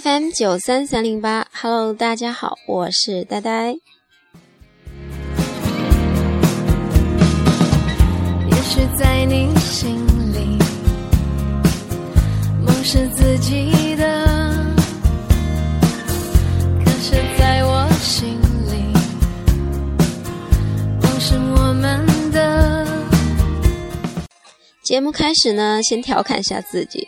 FM 九三三零八，Hello，大家好，我是呆呆。也许在你心里，梦是自己的，可是在我心里，梦是我们的。节目开始呢，先调侃一下自己。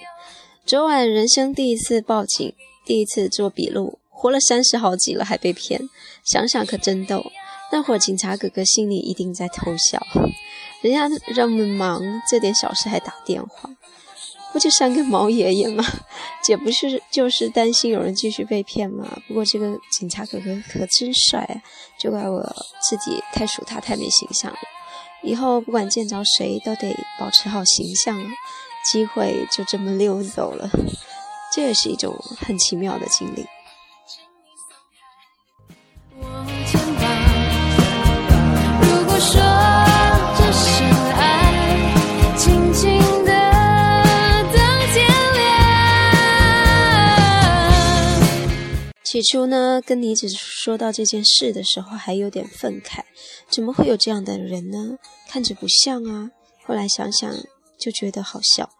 昨晚人生第一次报警，第一次做笔录，活了三十好几了还被骗，想想可真逗。那会儿警察哥哥心里一定在偷笑，人家这么忙，这点小事还打电话，不就像个毛爷爷吗？姐不是就是担心有人继续被骗吗？不过这个警察哥哥可真帅，就怪我自己太属他太没形象了。以后不管见着谁都得保持好形象啊。机会就这么溜走了，这也是一种很奇妙的经历。如果说这是爱，静静的等天亮。起初呢，跟妮子说到这件事的时候，还有点愤慨，怎么会有这样的人呢？看着不像啊。后来想想。就觉得好笑，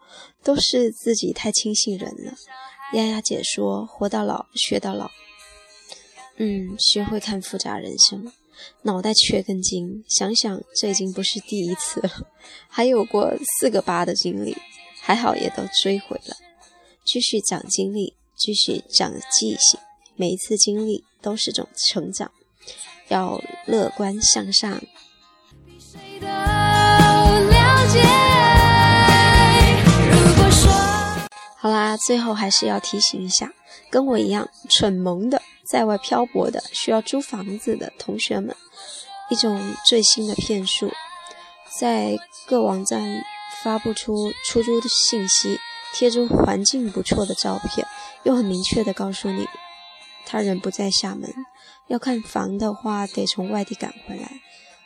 都是自己太轻信人了。丫丫姐说：“活到老，学到老。”嗯，学会看复杂人生，脑袋缺根筋。想想这已经不是第一次了，还有过四个八的经历，还好也都追回了。继续长经历，继续长记性，每一次经历都是种成长，要乐观向上。好啦，最后还是要提醒一下，跟我一样蠢萌的在外漂泊的需要租房子的同学们，一种最新的骗术，在各网站发布出出租的信息，贴出环境不错的照片，又很明确的告诉你，他人不在厦门，要看房的话得从外地赶回来，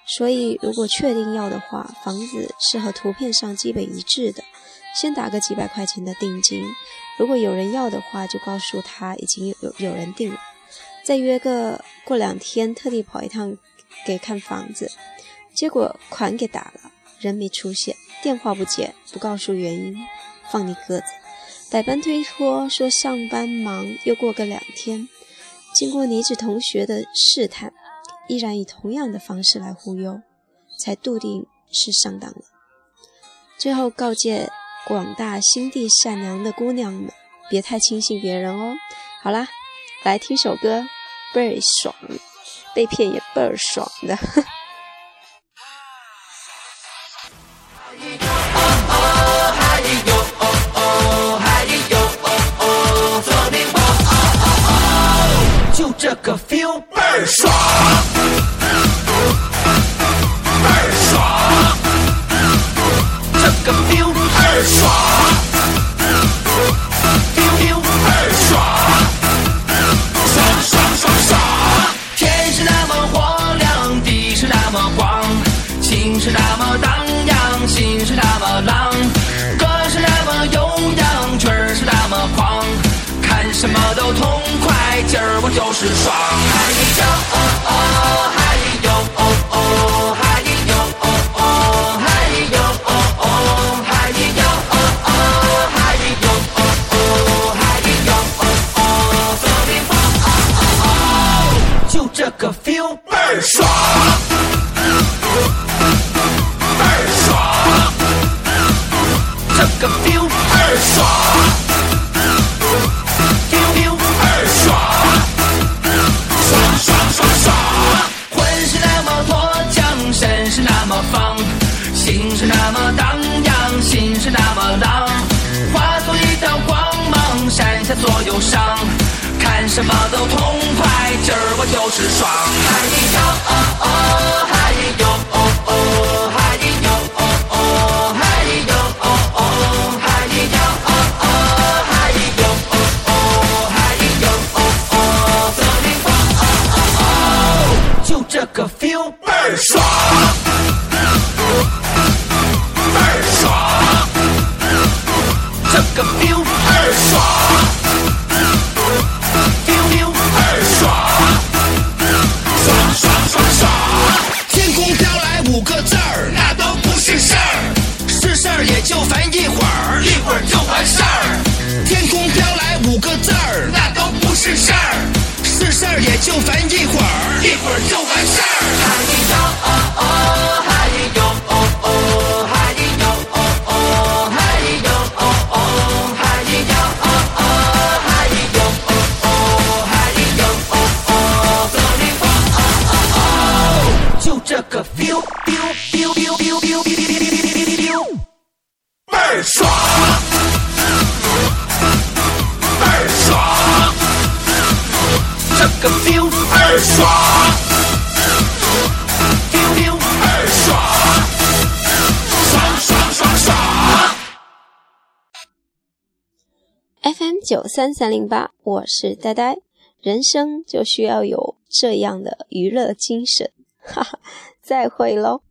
所以如果确定要的话，房子是和图片上基本一致的。先打个几百块钱的定金，如果有人要的话，就告诉他已经有有人订了，再约个过两天，特地跑一趟给看房子。结果款给打了，人没出现，电话不接，不告诉原因，放你鸽子。百般推脱，说上班忙，又过个两天。经过女子同学的试探，依然以同样的方式来忽悠，才笃定是上当了。最后告诫。广大心地善良的姑娘们，别太轻信别人哦。好啦，来听首歌，倍儿爽，被骗也倍儿爽的。什么都痛快，今儿我就是爽。嗨哟哦哦，嗨哟哦哦，嗨哟哦哦，嗨哟哦哦，嗨哟哦哦，嗨哟哦哦，嗨哟哦哦，做冰棒哦哦哦，就这个 feel 倍儿爽。呆儿爽，这个 feel 二爽。是那么放，心是那么荡漾，心是那么浪，化作一道光芒，闪下所有伤。看什么都痛快，今儿我就是爽。嗨哟哦哦，天空飘来五个字，那都不是事儿，是事儿也就烦一会儿，一会儿就完事儿。天空飘来五个字儿，那都不是事儿，是事儿也就烦一会儿，一会儿就完事儿。砍一刀。个 feel 倍儿爽，feel feel 倍儿爽，FM 九三三零八，我是呆呆。人生就需要有这样的娱乐精神，哈哈，再会喽。